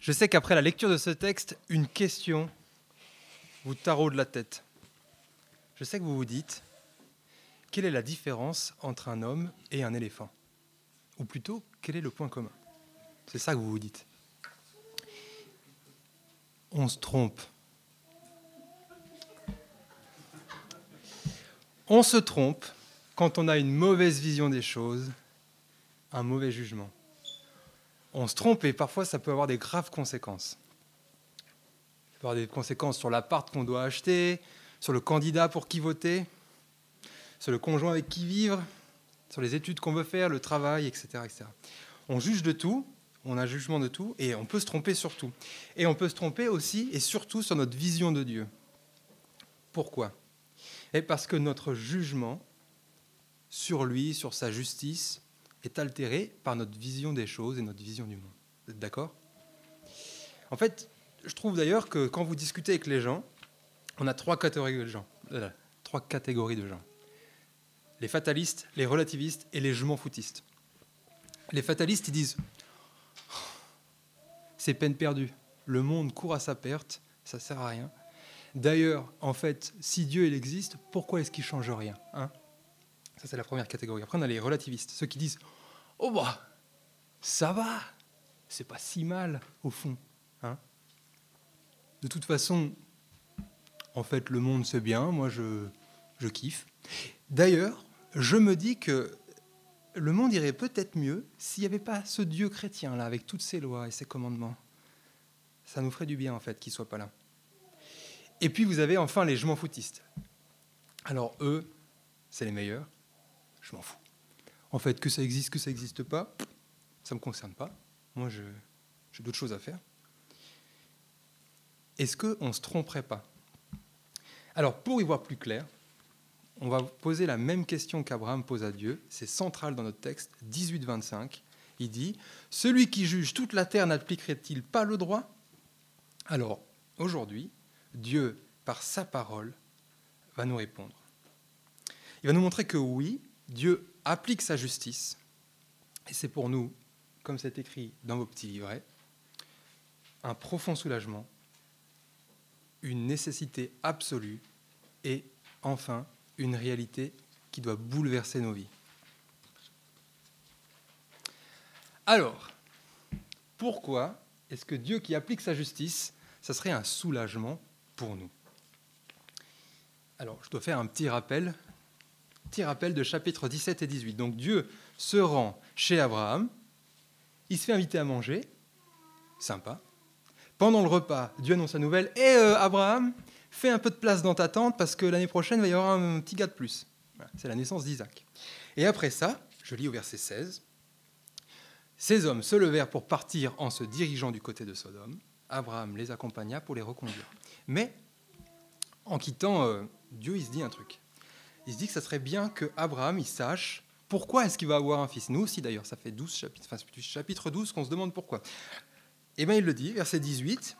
Je sais qu'après la lecture de ce texte, une question vous taraude la tête. Je sais que vous vous dites, quelle est la différence entre un homme et un éléphant? Ou plutôt, quel est le point commun? C'est ça que vous vous dites. On se trompe. On se trompe quand on a une mauvaise vision des choses, un mauvais jugement. On se trompe et parfois ça peut avoir des graves conséquences. Ça peut avoir des conséquences sur l'appart qu'on doit acheter, sur le candidat pour qui voter, sur le conjoint avec qui vivre, sur les études qu'on veut faire, le travail, etc., etc. On juge de tout, on a un jugement de tout, et on peut se tromper sur tout. Et on peut se tromper aussi et surtout sur notre vision de Dieu. Pourquoi? Et parce que notre jugement sur lui, sur sa justice, est altéré par notre vision des choses et notre vision du monde. Vous êtes d'accord? En fait, je trouve d'ailleurs que quand vous discutez avec les gens, on a trois catégories de gens. Euh, trois catégories de gens. Les fatalistes, les relativistes et les je m'en foutistes. Les fatalistes, ils disent c'est peine perdue. Le monde court à sa perte, ça sert à rien. D'ailleurs, en fait, si Dieu il existe, pourquoi est-ce qu'il change rien hein? Ça c'est la première catégorie. Après on a les relativistes, ceux qui disent oh bah ça va, c'est pas si mal au fond. Hein de toute façon, en fait, le monde c'est bien, moi je, je kiffe. D'ailleurs, je me dis que le monde irait peut-être mieux s'il n'y avait pas ce Dieu chrétien là, avec toutes ses lois et ses commandements. Ça nous ferait du bien en fait qu'il soit pas là. Et puis vous avez enfin les je m'en foutistes. Alors eux, c'est les meilleurs. Je m'en fous. En fait, que ça existe, que ça n'existe pas, ça ne me concerne pas. Moi, j'ai d'autres choses à faire. Est-ce qu'on ne se tromperait pas? Alors, pour y voir plus clair, on va poser la même question qu'Abraham pose à Dieu. C'est central dans notre texte, 18-25. Il dit Celui qui juge toute la terre n'appliquerait-il pas le droit? Alors, aujourd'hui, Dieu, par sa parole, va nous répondre. Il va nous montrer que oui, Dieu applique sa justice, et c'est pour nous, comme c'est écrit dans vos petits livrets, un profond soulagement, une nécessité absolue et enfin une réalité qui doit bouleverser nos vies. Alors, pourquoi est-ce que Dieu qui applique sa justice, ça serait un soulagement pour nous? Alors, je dois faire un petit rappel petit rappel de chapitre 17 et 18. Donc Dieu se rend chez Abraham, il se fait inviter à manger, sympa. Pendant le repas, Dieu annonce la nouvelle, et eh, euh, Abraham, fais un peu de place dans ta tente parce que l'année prochaine, il va y avoir un petit gars de plus. c'est la naissance d'Isaac. Et après ça, je lis au verset 16, ces hommes se levèrent pour partir en se dirigeant du côté de Sodome. Abraham les accompagna pour les reconduire. Mais en quittant euh, Dieu, il se dit un truc il se dit que ça serait bien que Abraham il sache pourquoi est-ce qu'il va avoir un fils. Nous aussi d'ailleurs, ça fait 12 chapitres, enfin chapitre 12 qu'on se demande pourquoi. Et eh bien il le dit, verset 18,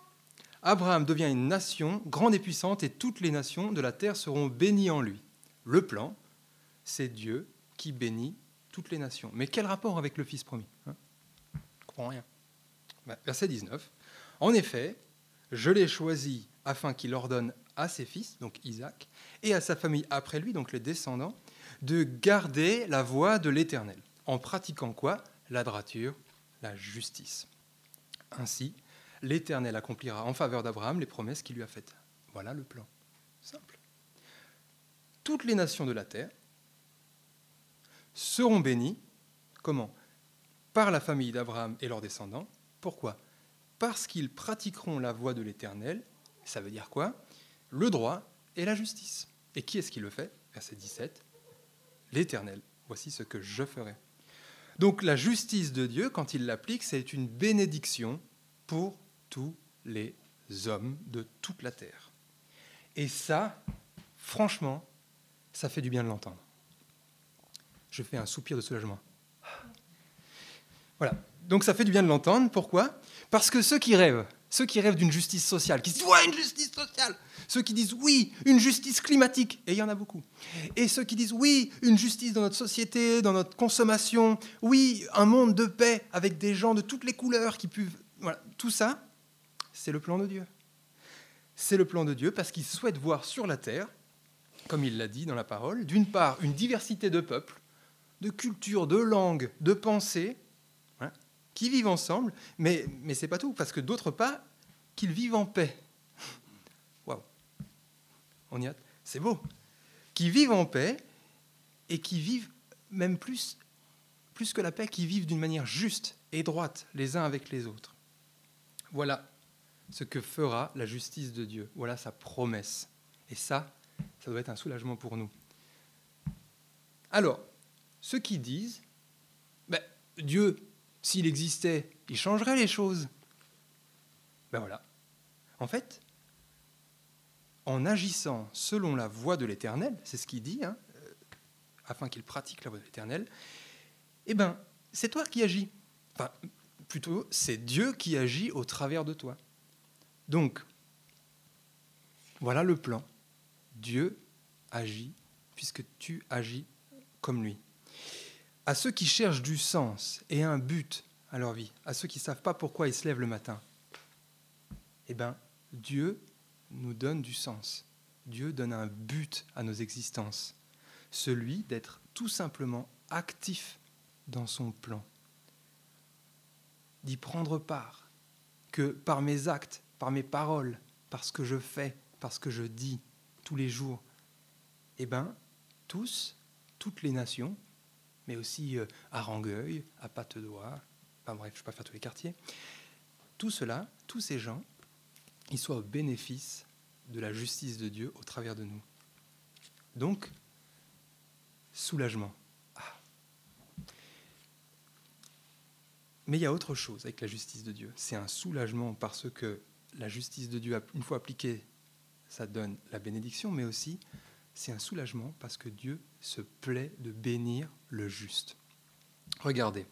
Abraham devient une nation grande et puissante et toutes les nations de la terre seront bénies en lui. Le plan, c'est Dieu qui bénit toutes les nations. Mais quel rapport avec le fils promis hein? Je comprends rien. Ben, verset 19, en effet, je l'ai choisi afin qu'il ordonne à ses fils, donc Isaac, et à sa famille après lui, donc les descendants, de garder la voie de l'Éternel, en pratiquant quoi? La droiture, la justice. Ainsi, l'Éternel accomplira en faveur d'Abraham les promesses qu'il lui a faites. Voilà le plan. Simple. Toutes les nations de la terre seront bénies. Comment? Par la famille d'Abraham et leurs descendants. Pourquoi? Parce qu'ils pratiqueront la voie de l'Éternel. Ça veut dire quoi? Le droit et la justice. Et qui est-ce qui le fait? Verset 17. L'Éternel. Voici ce que je ferai. Donc la justice de Dieu, quand il l'applique, c'est une bénédiction pour tous les hommes de toute la terre. Et ça, franchement, ça fait du bien de l'entendre. Je fais un soupir de soulagement. Voilà. Donc ça fait du bien de l'entendre. Pourquoi? Parce que ceux qui rêvent, ceux qui rêvent d'une justice sociale, qui se disent Ouais, une justice sociale. Ceux qui disent oui, une justice climatique, et il y en a beaucoup. Et ceux qui disent oui, une justice dans notre société, dans notre consommation, oui, un monde de paix avec des gens de toutes les couleurs qui peuvent. Voilà, tout ça, c'est le plan de Dieu. C'est le plan de Dieu parce qu'il souhaite voir sur la terre, comme il l'a dit dans la parole, d'une part une diversité de peuples, de cultures, de langues, de pensées, qui vivent ensemble, mais, mais ce n'est pas tout, parce que d'autre part, qu'ils vivent en paix. Waouh On y a... C'est beau. Qui vivent en paix et qui vivent même plus, plus que la paix, qui vivent d'une manière juste et droite les uns avec les autres. Voilà ce que fera la justice de Dieu. Voilà sa promesse. Et ça, ça doit être un soulagement pour nous. Alors, ceux qui disent, ben, Dieu, s'il existait, il changerait les choses. Ben voilà. En fait, en agissant selon la voie de l'Éternel, c'est ce qu'il dit, hein, euh, afin qu'il pratique la voie de l'Éternel, eh ben, c'est toi qui agis. Enfin, plutôt, c'est Dieu qui agit au travers de toi. Donc, voilà le plan. Dieu agit puisque tu agis comme lui. À ceux qui cherchent du sens et un but à leur vie, à ceux qui ne savent pas pourquoi ils se lèvent le matin, eh bien, Dieu nous donne du sens. Dieu donne un but à nos existences, celui d'être tout simplement actif dans son plan, d'y prendre part, que par mes actes, par mes paroles, par ce que je fais, par ce que je dis tous les jours, eh bien, tous, toutes les nations, mais aussi euh, à Rangueil, à Patte-d'Oie, enfin bref, je ne vais pas faire tous les quartiers, tout cela, tous ces gens, ils soient au bénéfice de la justice de Dieu au travers de nous. Donc, soulagement. Ah. Mais il y a autre chose avec la justice de Dieu. C'est un soulagement parce que la justice de Dieu, une fois appliquée, ça donne la bénédiction, mais aussi c'est un soulagement parce que Dieu se plaît de bénir le juste. Regardez,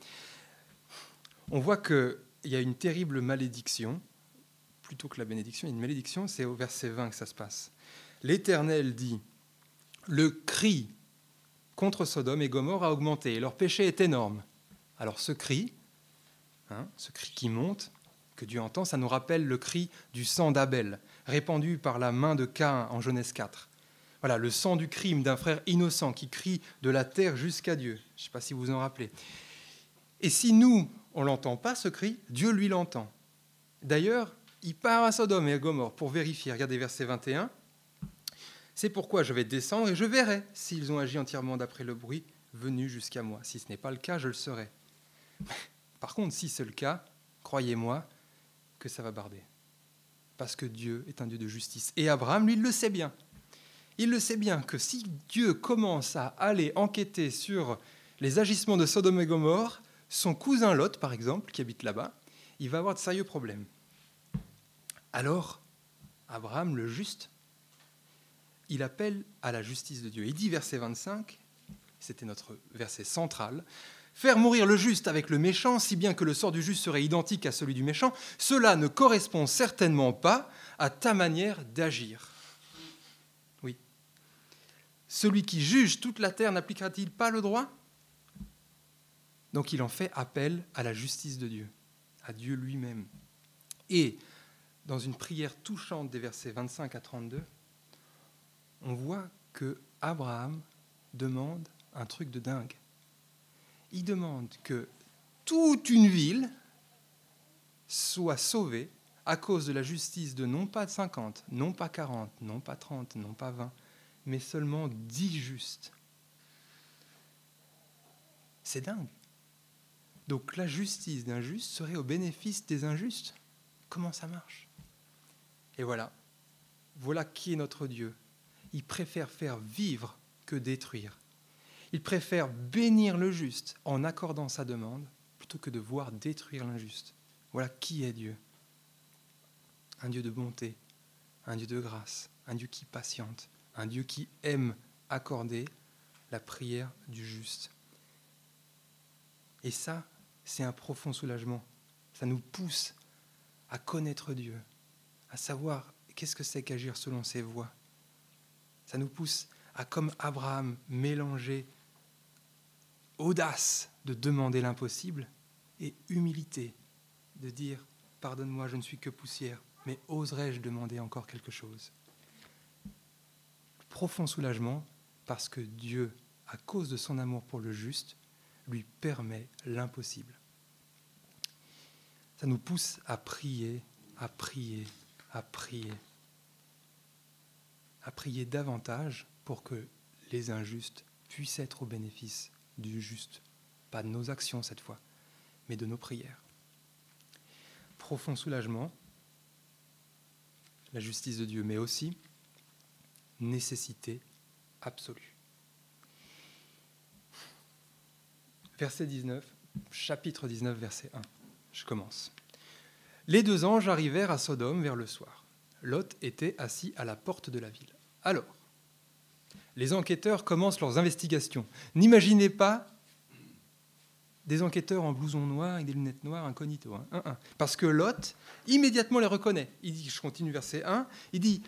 on voit qu'il y a une terrible malédiction plutôt que la bénédiction. Une malédiction, c'est au verset 20 que ça se passe. L'Éternel dit, le cri contre Sodome et Gomorre a augmenté, et leur péché est énorme. Alors ce cri, hein, ce cri qui monte, que Dieu entend, ça nous rappelle le cri du sang d'Abel, répandu par la main de Cain en Genèse 4. Voilà, le sang du crime d'un frère innocent qui crie de la terre jusqu'à Dieu. Je ne sais pas si vous vous en rappelez. Et si nous, on l'entend pas, ce cri, Dieu lui l'entend. D'ailleurs, il part à Sodome et à Gomorre pour vérifier. Regardez verset 21. C'est pourquoi je vais descendre et je verrai s'ils ont agi entièrement d'après le bruit venu jusqu'à moi. Si ce n'est pas le cas, je le saurai. Par contre, si c'est le cas, croyez-moi que ça va barder. Parce que Dieu est un Dieu de justice. Et Abraham, lui, le sait bien. Il le sait bien que si Dieu commence à aller enquêter sur les agissements de Sodome et Gomorre, son cousin Lot, par exemple, qui habite là-bas, il va avoir de sérieux problèmes. Alors, Abraham, le juste, il appelle à la justice de Dieu. Il dit, verset 25, c'était notre verset central, Faire mourir le juste avec le méchant, si bien que le sort du juste serait identique à celui du méchant, cela ne correspond certainement pas à ta manière d'agir. Celui qui juge toute la terre n'appliquera-t-il pas le droit? Donc il en fait appel à la justice de Dieu, à Dieu lui-même. Et dans une prière touchante des versets 25 à 32, on voit que Abraham demande un truc de dingue. Il demande que toute une ville soit sauvée à cause de la justice de non pas 50, non pas 40, non pas 30, non pas 20, mais seulement 10 justes. C'est dingue. Donc la justice d'un juste serait au bénéfice des injustes. Comment ça marche? Et voilà, voilà qui est notre Dieu. Il préfère faire vivre que détruire. Il préfère bénir le juste en accordant sa demande plutôt que de voir détruire l'injuste. Voilà qui est Dieu. Un Dieu de bonté, un Dieu de grâce, un Dieu qui patiente, un Dieu qui aime accorder la prière du juste. Et ça, c'est un profond soulagement. Ça nous pousse à connaître Dieu, à savoir qu'est-ce que c'est qu'agir selon ses voies. Ça nous pousse à, comme Abraham, mélanger audace de demander l'impossible et humilité de dire pardonne-moi, je ne suis que poussière, mais oserais-je demander encore quelque chose? Profond soulagement parce que Dieu, à cause de son amour pour le juste, lui permet l'impossible. Ça nous pousse à prier, à prier, à prier, à prier davantage pour que les injustes puissent être au bénéfice du juste. Pas de nos actions cette fois, mais de nos prières. Profond soulagement, la justice de Dieu, mais aussi nécessité absolue. Verset 19, chapitre 19, verset 1. Je commence. Les deux anges arrivèrent à Sodome vers le soir. Lot était assis à la porte de la ville. Alors, les enquêteurs commencent leurs investigations. N'imaginez pas des enquêteurs en blouson noir avec des lunettes noires incognito. Hein. Parce que Lot immédiatement les reconnaît. Il dit, je continue verset 1, il dit,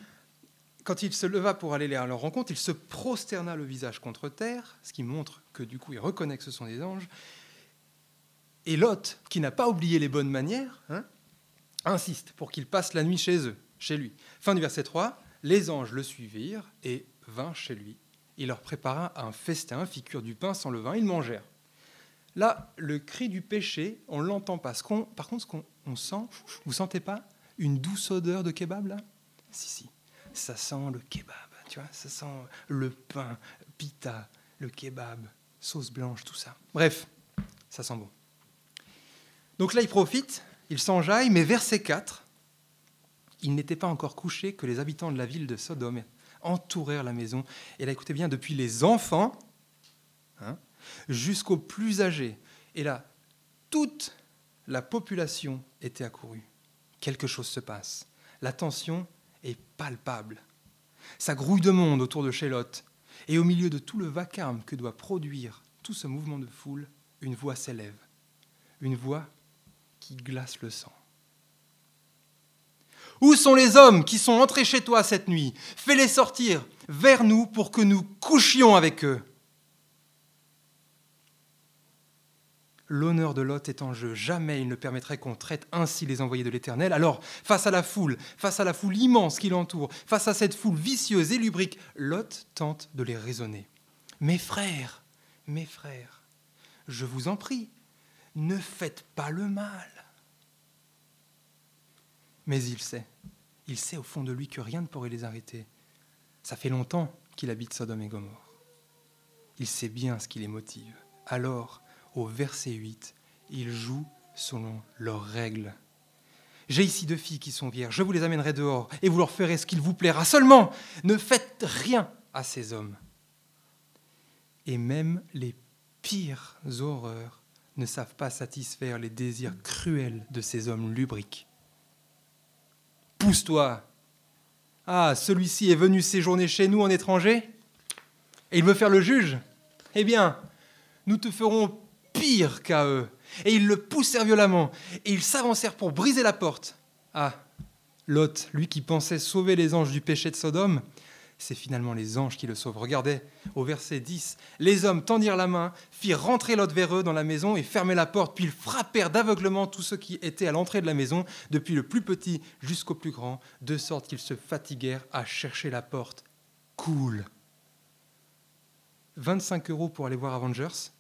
quand il se leva pour aller à leur rencontre, il se prosterna le visage contre terre, ce qui montre que du coup il reconnaît que ce sont des anges. Et Lot, qui n'a pas oublié les bonnes manières, hein, insiste pour qu'il passe la nuit chez eux, chez lui. Fin du verset 3, les anges le suivirent et vint chez lui. Il leur prépara un festin, fit cuire du pain sans levain, ils mangèrent. Là, le cri du péché, on l'entend pas. par contre, ce qu'on sent, vous sentez pas une douce odeur de kebab là? Si, si, ça sent le kebab, tu vois, ça sent le pain, pita, le kebab, sauce blanche, tout ça. Bref, ça sent bon. Donc là, il profite, il s'enjaille, mais verset 4, il n'était pas encore couché que les habitants de la ville de Sodome entourèrent la maison. Et là, écoutez bien, depuis les enfants hein, jusqu'aux plus âgés. Et là, toute la population était accourue. Quelque chose se passe. La tension est palpable. Ça grouille de monde autour de Chélotte. Et au milieu de tout le vacarme que doit produire tout ce mouvement de foule, une voix s'élève. Une voix qui glace le sang. Où sont les hommes qui sont entrés chez toi cette nuit? Fais-les sortir vers nous pour que nous couchions avec eux. L'honneur de Lot est en jeu. Jamais il ne permettrait qu'on traite ainsi les envoyés de l'Éternel. Alors, face à la foule, face à la foule immense qui l'entoure, face à cette foule vicieuse et lubrique, Lot tente de les raisonner. Mes frères, mes frères, je vous en prie, ne faites pas le mal. Mais il sait, il sait au fond de lui que rien ne pourrait les arrêter. Ça fait longtemps qu'il habite Sodome et Gomorre. Il sait bien ce qui les motive. Alors, au verset 8, il joue selon leurs règles. J'ai ici deux filles qui sont vierges, je vous les amènerai dehors, et vous leur ferez ce qu'il vous plaira. Seulement, ne faites rien à ces hommes. Et même les pires horreurs ne savent pas satisfaire les désirs cruels de ces hommes lubriques. Pousse-toi. Ah, celui-ci est venu séjourner chez nous en étranger et il veut faire le juge Eh bien, nous te ferons pire qu'à eux. Et ils le poussèrent violemment et ils s'avancèrent pour briser la porte. Ah, Lot, lui qui pensait sauver les anges du péché de Sodome, c'est finalement les anges qui le sauvent. Regardez au verset 10. Les hommes tendirent la main, firent rentrer Lot vers eux dans la maison et fermèrent la porte, puis ils frappèrent d'aveuglement tous ceux qui étaient à l'entrée de la maison, depuis le plus petit jusqu'au plus grand, de sorte qu'ils se fatiguèrent à chercher la porte. Cool. 25 euros pour aller voir Avengers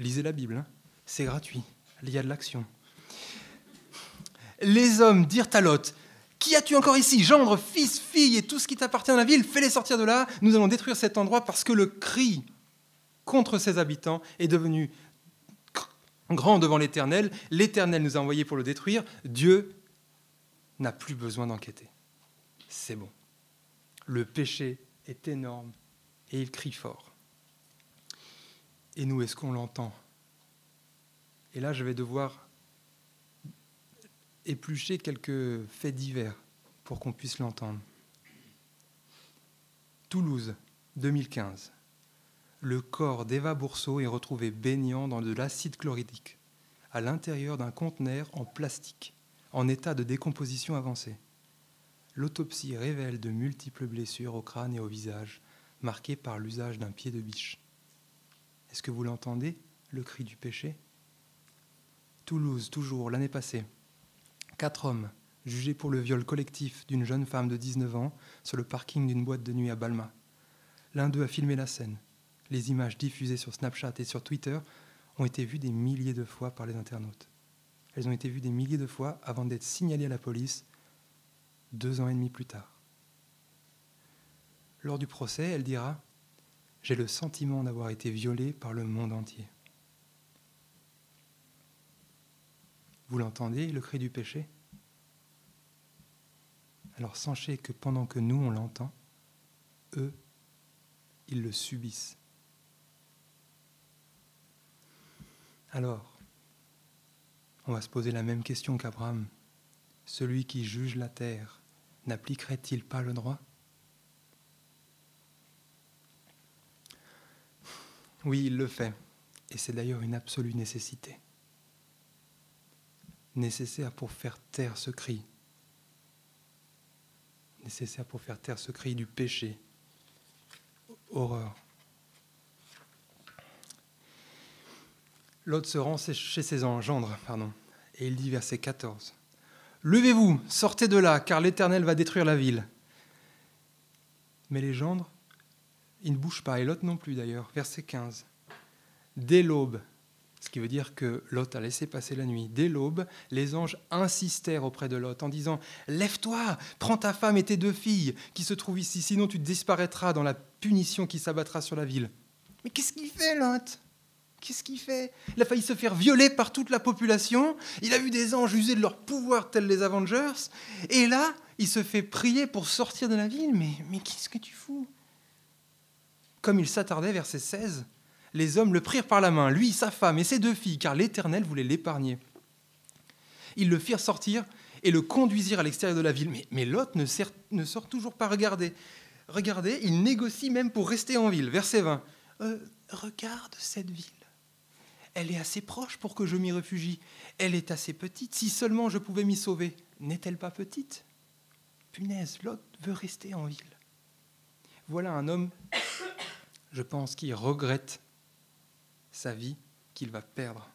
Lisez la Bible, hein. c'est gratuit, il y a de l'action. Les hommes dirent à Lot, qui as-tu encore ici? Gendre, fils, fille et tout ce qui t'appartient à la ville, fais-les sortir de là. Nous allons détruire cet endroit parce que le cri contre ses habitants est devenu grand devant l'Éternel. L'Éternel nous a envoyés pour le détruire. Dieu n'a plus besoin d'enquêter. C'est bon. Le péché est énorme et il crie fort. Et nous, est-ce qu'on l'entend? Et là, je vais devoir éplucher quelques faits divers pour qu'on puisse l'entendre. Toulouse, 2015. Le corps d'Eva Bourseau est retrouvé baignant dans de l'acide chlorhydrique à l'intérieur d'un conteneur en plastique, en état de décomposition avancée. L'autopsie révèle de multiples blessures au crâne et au visage, marquées par l'usage d'un pied de biche. Est-ce que vous l'entendez, le cri du péché? Toulouse, toujours, l'année passée. quatre hommes jugés pour le viol collectif d'une jeune femme de 19 ans sur le parking d'une boîte de nuit à Balma. L'un d'eux a filmé la scène. Les images diffusées sur Snapchat et sur Twitter ont été vues des milliers de fois par les internautes. Elles ont été vues des milliers de fois avant d'être signalées à la police deux ans et demi plus tard. Lors du procès, elle dira J'ai le sentiment d'avoir été violée par le monde entier. Vous l'entendez, le cri du péché? Alors sachez que pendant que nous, on l'entend, eux, ils le subissent. Alors, on va se poser la même question qu'Abraham. Celui qui juge la terre n'appliquerait-il pas le droit? Oui, il le fait, et c'est d'ailleurs une absolue nécessité. Nécessaire pour faire taire ce cri. Nécessaire pour faire taire ce cri du péché. Horreur. L'autre se rend chez ses engendres, pardon, et il dit verset 14. Levez-vous, sortez de là, car l'Éternel va détruire la ville. Mais les gendres, ils ne bougent pas, et Lot non plus d'ailleurs. Verset 15. Dès l'aube, ce qui veut dire que Lot a laissé passer la nuit, dès l'aube, les anges insistèrent auprès de Lot en disant Lève-toi, prends ta femme et tes deux filles qui se trouvent ici, sinon tu disparaîtras dans la punition qui s'abattra sur la ville. Mais qu'est-ce qu'il fait, Lot? Qu'est-ce qu'il fait? Il a failli se faire violer par toute la population. Il a vu des anges user de leur pouvoir tels les Avengers. Et là, il se fait prier pour sortir de la ville. Mais, mais qu'est-ce que tu fous? Comme il s'attardait, verset 16, les hommes le prirent par la main, lui, sa femme et ses deux filles, car l'Éternel voulait l'épargner. Ils le firent sortir et le conduisirent à l'extérieur de la ville. Mais, mais Lot ne, sort toujours pas regarder. Regardez, il négocie même pour rester en ville. Verset 20. Euh, regarde cette ville elle est assez proche pour que je m'y réfugie. Elle est assez petite. Si seulement je pouvais m'y sauver. N'est-elle pas petite? Punaise, l'autre veut rester en ville. Voilà un homme, je pense, qui regrette sa vie qu'il va perdre.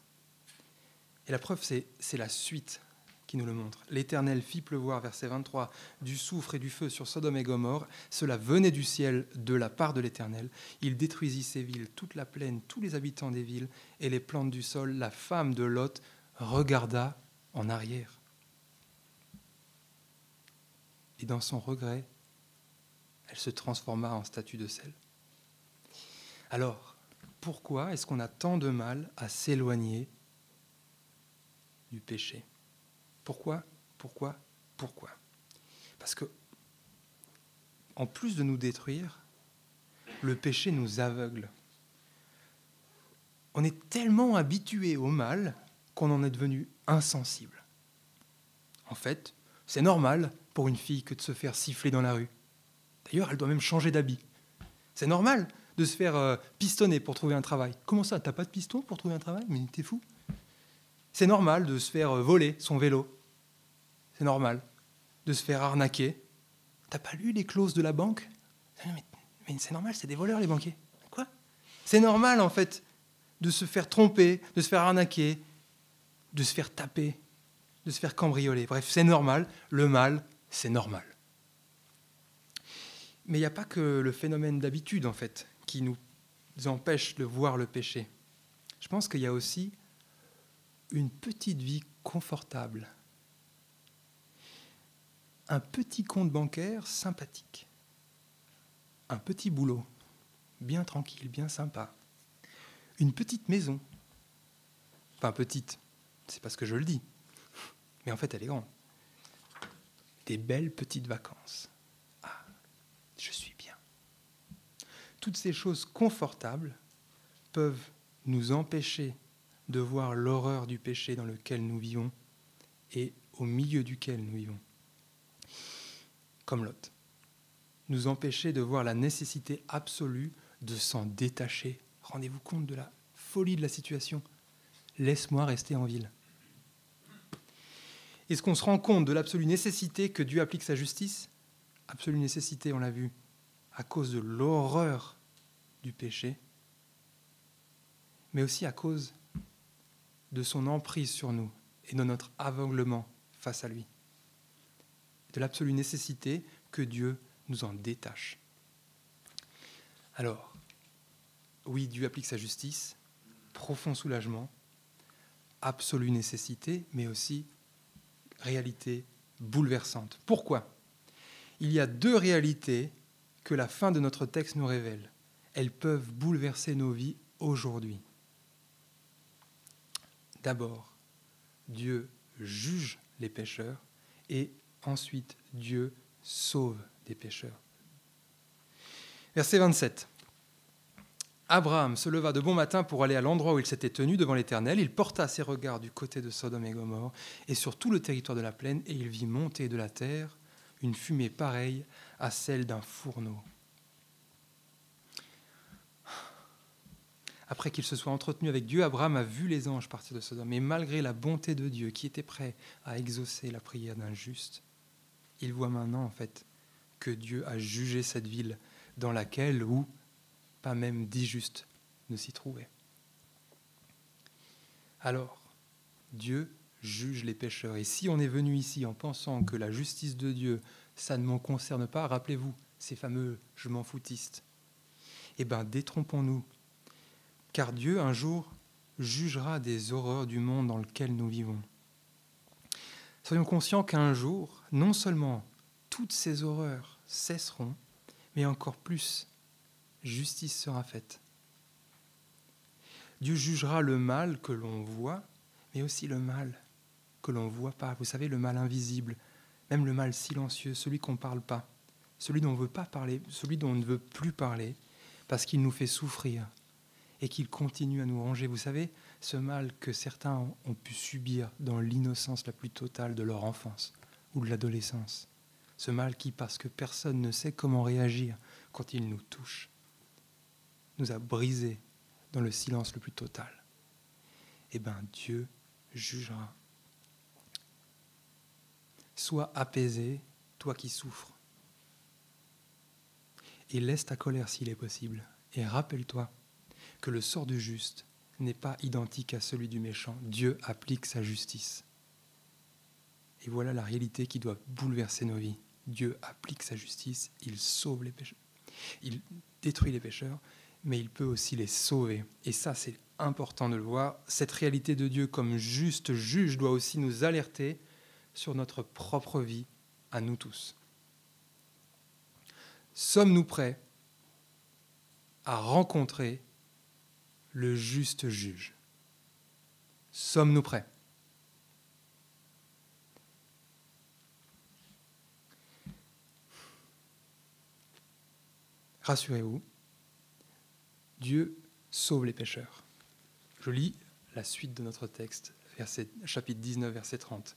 Et la preuve, c'est la suite qui nous le montre. L'Éternel fit pleuvoir, verset 23, du soufre et du feu sur Sodome et Gomorre. Cela venait du ciel de la part de l'Éternel. Il détruisit ces villes, toute la plaine, tous les habitants des villes et les plantes du sol. La femme de Lot regarda en arrière. Et dans son regret, elle se transforma en statue de sel. Alors, pourquoi est-ce qu'on a tant de mal à s'éloigner du péché? Pourquoi Pourquoi Pourquoi? Parce que, en plus de nous détruire, le péché nous aveugle. On est tellement habitué au mal qu'on en est devenu insensible. En fait, c'est normal pour une fille que de se faire siffler dans la rue. D'ailleurs, elle doit même changer d'habit. C'est normal de se faire euh, pistonner pour trouver un travail. Comment ça T'as pas de piston pour trouver un travail? Mais t'es fou. C'est normal de se faire euh, voler son vélo c'est normal de se faire arnaquer. T'as pas lu les clauses de la banque? Mais, c'est normal, c'est des voleurs les banquiers. Quoi? C'est normal en fait de se faire tromper, de se faire arnaquer, de se faire taper, de se faire cambrioler. Bref, c'est normal. Le mal, c'est normal. Mais il n'y a pas que le phénomène d'habitude en fait qui nous empêche de voir le péché. Je pense qu'il y a aussi une petite vie confortable un petit compte bancaire sympathique, un petit boulot, bien tranquille, bien sympa, une petite maison, enfin petite, c'est parce que je le dis, mais en fait elle est grande, des belles petites vacances. Ah, je suis. Toutes ces choses confortables peuvent nous empêcher de voir l'horreur du péché dans lequel nous vivons et au milieu duquel nous vivons comme Lot, nous empêcher de voir la nécessité absolue de s'en détacher. Rendez-vous compte de la folie de la situation. Laisse-moi rester en ville. Est-ce qu'on se rend compte de l'absolue nécessité que Dieu applique sa justice? Absolue nécessité, on l'a vu, à cause de l'horreur du péché, mais aussi à cause de son emprise sur nous et de notre aveuglement face à lui. De l'absolue nécessité que Dieu nous en détache. Alors, oui, Dieu applique sa justice, profond soulagement, absolue nécessité, mais aussi réalité bouleversante. Pourquoi? Il y a deux réalités que la fin de notre texte nous révèle. Elles peuvent bouleverser nos vies aujourd'hui. D'abord, Dieu juge les pécheurs et ensuite Dieu sauve des pécheurs. Verset 27. Abraham se leva de bon matin pour aller à l'endroit où il s'était tenu devant l'Éternel. Il porta ses regards du côté de Sodome et Gomorre et sur tout le territoire de la plaine, et il vit monter de la terre une fumée pareille à celle d'un fourneau. Après qu'il se soit entretenu avec Dieu, Abraham a vu les anges partir de Sodome. Et malgré la bonté de Dieu qui était prêt à exaucer la prière d'un juste, il voit maintenant en fait que Dieu a jugé cette ville dans laquelle, où pas même dix justes ne s'y trouvaient. Alors, Dieu juge les pécheurs. Et si on est venu ici en pensant que la justice de Dieu, ça ne m'en concerne pas, rappelez-vous ces fameux je m'en foutistes. Eh bien, détrompons-nous. Car Dieu, un jour, jugera des horreurs du monde dans lequel nous vivons. Soyons conscients qu'un jour, non seulement toutes ces horreurs cesseront, mais encore plus, justice sera faite. Dieu jugera le mal que l'on voit, mais aussi le mal que l'on ne voit pas. Vous savez, le mal invisible, même le mal silencieux, celui qu'on ne parle pas, celui dont on ne veut pas parler, celui dont on ne veut plus parler, parce qu'il nous fait souffrir et qu'il continue à nous ranger. Vous savez, ce mal que certains ont pu subir dans l'innocence la plus totale de leur enfance ou de l'adolescence. Ce mal qui, parce que personne ne sait comment réagir quand il nous touche, nous a brisés dans le silence le plus total. Eh bien, Dieu jugera. Sois apaisé, toi qui souffres. Et laisse ta colère s'il est possible. Et rappelle-toi que le sort du juste n'est pas identique à celui du méchant. Dieu applique sa justice. Et voilà la réalité qui doit bouleverser nos vies. Dieu applique sa justice, il sauve les pécheurs, il détruit les pécheurs, mais il peut aussi les sauver. Et ça, c'est important de le voir. Cette réalité de Dieu comme juste juge doit aussi nous alerter sur notre propre vie à nous tous. Sommes-nous prêts à rencontrer le juste juge. Sommes-nous prêts? Rassurez-vous, Dieu sauve les pécheurs. Je lis la suite de notre texte, chapitre 19, verset 30.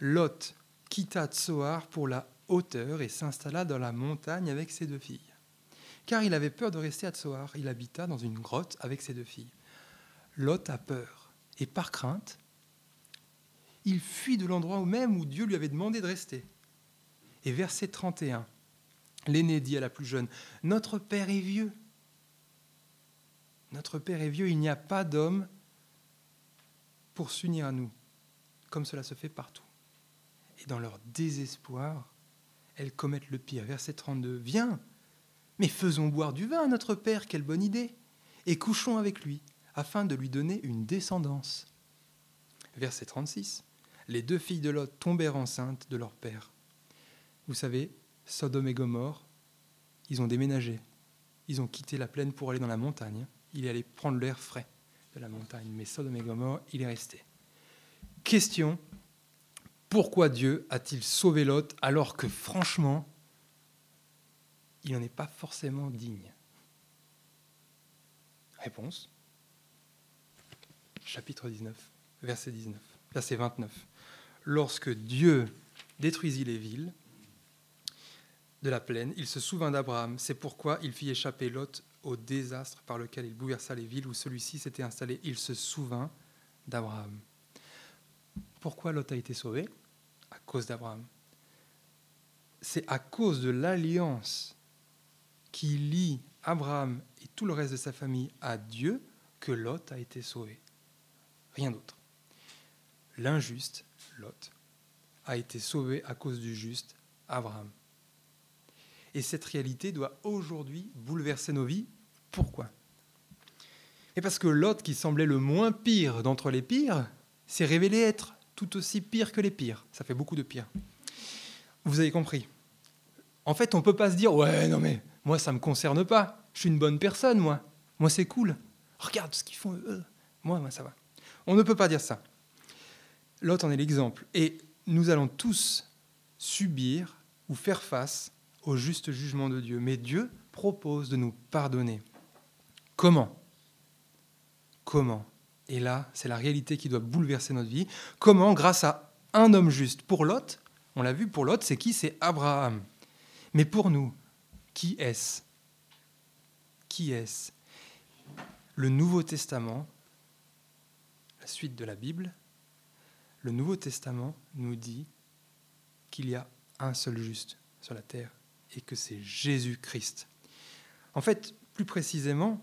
Lot quitta Tsoar pour la hauteur et s'installa dans la montagne avec ses deux filles car il avait peur de rester à Tsoar. Il habita dans une grotte avec ses deux filles. Lot a peur, et par crainte, il fuit de l'endroit même où Dieu lui avait demandé de rester. Et verset 31, l'aîné dit à la plus jeune, Notre Père est vieux. Notre Père est vieux, il n'y a pas d'homme pour s'unir à nous, comme cela se fait partout. Et dans leur désespoir, elles commettent le pire. Verset 32, Viens, mais faisons boire du vin à notre Père, quelle bonne idée, et couchons avec lui, afin de lui donner une descendance. Verset 36. Les deux filles de Lot tombèrent enceintes de leur père. Vous savez, Sodome et Gomorre, ils ont déménagé. Ils ont quitté la plaine pour aller dans la montagne. Il est allé prendre l'air frais de la montagne. Mais Sodome et Gomorre, il est resté. Question pourquoi Dieu a-t-il sauvé Lot alors que franchement, il n'en est pas forcément digne. Réponse. Chapitre 19, verset 19, verset 29. Lorsque Dieu détruisit les villes de la plaine, il se souvint d'Abraham. C'est pourquoi il fit échapper Lot au désastre par lequel il bouleversa les villes où celui-ci s'était installé. Il se souvint d'Abraham. Pourquoi Lot a été sauvé? À cause d'Abraham. C'est à cause de l'alliance qui lie Abraham et tout le reste de sa famille à Dieu que Lot a été sauvé. Rien d'autre. L'injuste, Lot, a été sauvé à cause du juste Abraham. Et cette réalité doit aujourd'hui bouleverser nos vies. Pourquoi? Et parce que Lot, qui semblait le moins pire d'entre les pires, s'est révélé être tout aussi pire que les pires. Ça fait beaucoup de pire. Vous avez compris. En fait, on ne peut pas se dire Ouais, non, mais moi, ça ne me concerne pas. Je suis une bonne personne, moi. Moi, c'est cool. Regarde ce qu'ils font eux. Moi, moi, ça va. On ne peut pas dire ça. L'autre en est l'exemple. Et nous allons tous subir ou faire face au juste jugement de Dieu. Mais Dieu propose de nous pardonner. Comment? Comment? Et là, c'est la réalité qui doit bouleverser notre vie. Comment? Grâce à un homme juste. Pour Lot, on l'a vu, pour Lot, c'est qui? C'est Abraham. Mais pour nous, qui est-ce? Qui est-ce? Le Nouveau Testament, la suite de la Bible, le Nouveau Testament nous dit qu'il y a un seul juste sur la terre et que c'est Jésus-Christ. En fait, plus précisément,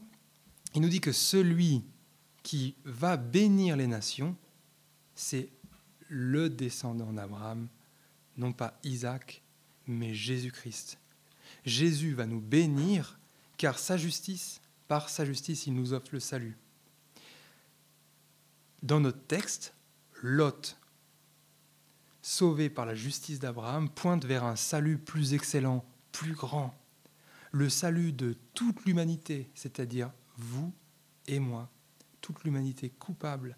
il nous dit que celui qui va bénir les nations, c'est le descendant d'Abraham, non pas Isaac, mais Jésus-Christ. Jésus va nous bénir car sa justice, par sa justice, il nous offre le salut. Dans notre texte, Lot, sauvé par la justice d'Abraham, pointe vers un salut plus excellent, plus grand, le salut de toute l'humanité, c'est-à-dire vous et moi, toute l'humanité coupable,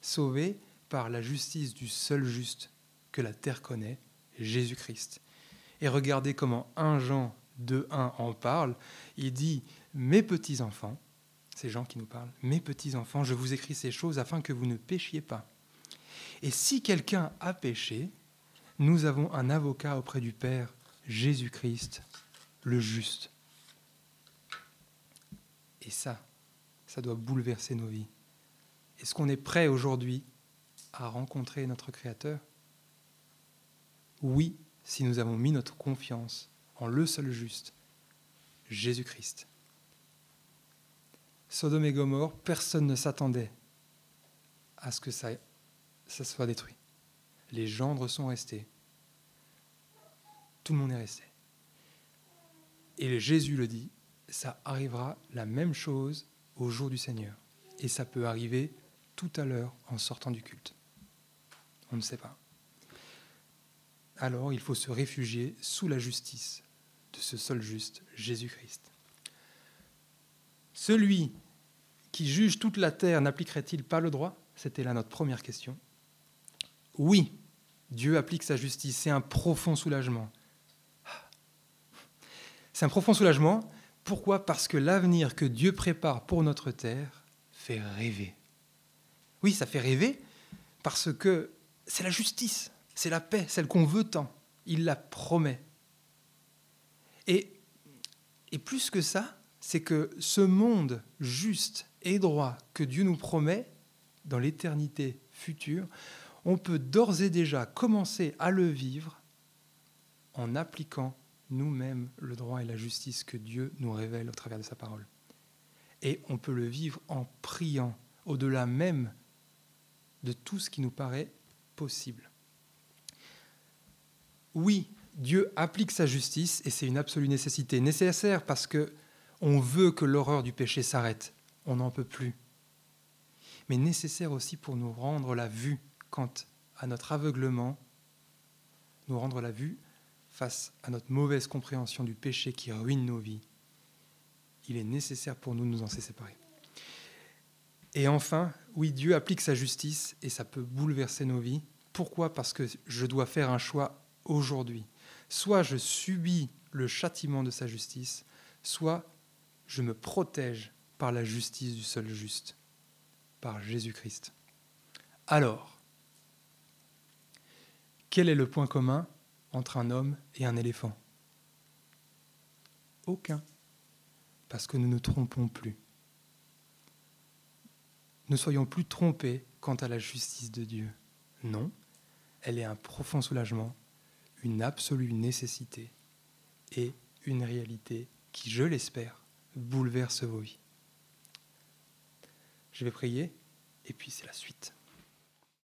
sauvée par la justice du seul juste que la terre connaît, Jésus-Christ. Et regardez comment 1 Jean 2.1 en parle. Il dit, mes petits-enfants, ces gens qui nous parlent, mes petits-enfants, je vous écris ces choses afin que vous ne péchiez pas. Et si quelqu'un a péché, nous avons un avocat auprès du Père, Jésus-Christ, le juste. Et ça, ça doit bouleverser nos vies. Est-ce qu'on est prêt aujourd'hui à rencontrer notre Créateur? Oui, si nous avons mis notre confiance en le seul juste, Jésus-Christ. Sodome et Gomorre, personne ne s'attendait à ce que ça, ça soit détruit. Les gendres sont restés. Tout le monde est resté. Et Jésus le dit, ça arrivera la même chose au jour du Seigneur. Et ça peut arriver tout à l'heure en sortant du culte. On ne sait pas alors il faut se réfugier sous la justice de ce seul juste, Jésus-Christ. Celui qui juge toute la terre n'appliquerait-il pas le droit? C'était là notre première question. Oui, Dieu applique sa justice. C'est un profond soulagement. C'est un profond soulagement. Pourquoi? Parce que l'avenir que Dieu prépare pour notre terre fait rêver. Oui, ça fait rêver parce que c'est la justice. C'est la paix, celle qu'on veut tant. Il la promet. Et, plus que ça, c'est que ce monde juste et droit que Dieu nous promet dans l'éternité future, on peut d'ores et déjà commencer à le vivre en appliquant nous-mêmes le droit et la justice que Dieu nous révèle au travers de sa parole. Et on peut le vivre en priant au-delà même de tout ce qui nous paraît possible. Oui, Dieu applique sa justice et c'est une absolue nécessité. Nécessaire parce que on veut que l'horreur du péché s'arrête. On n'en peut plus. Mais nécessaire aussi pour nous rendre la vue quant à notre aveuglement, nous rendre la vue face à notre mauvaise compréhension du péché qui ruine nos vies. Il est nécessaire pour nous de nous en séparer. Et enfin, oui, Dieu applique sa justice et ça peut bouleverser nos vies. Pourquoi? Parce que je dois faire un choix aujourd'hui. Soit je subis le châtiment de sa justice, soit je me protège par la justice du seul juste, par Jésus-Christ. Alors, quel est le point commun entre un homme et un éléphant? Aucun, parce que nous ne trompons plus. Ne soyons plus trompés quant à la justice de Dieu. Non, elle est un profond soulagement une absolue nécessité et une réalité qui, je l'espère, bouleverse vos vies. Je vais prier et puis c'est la suite.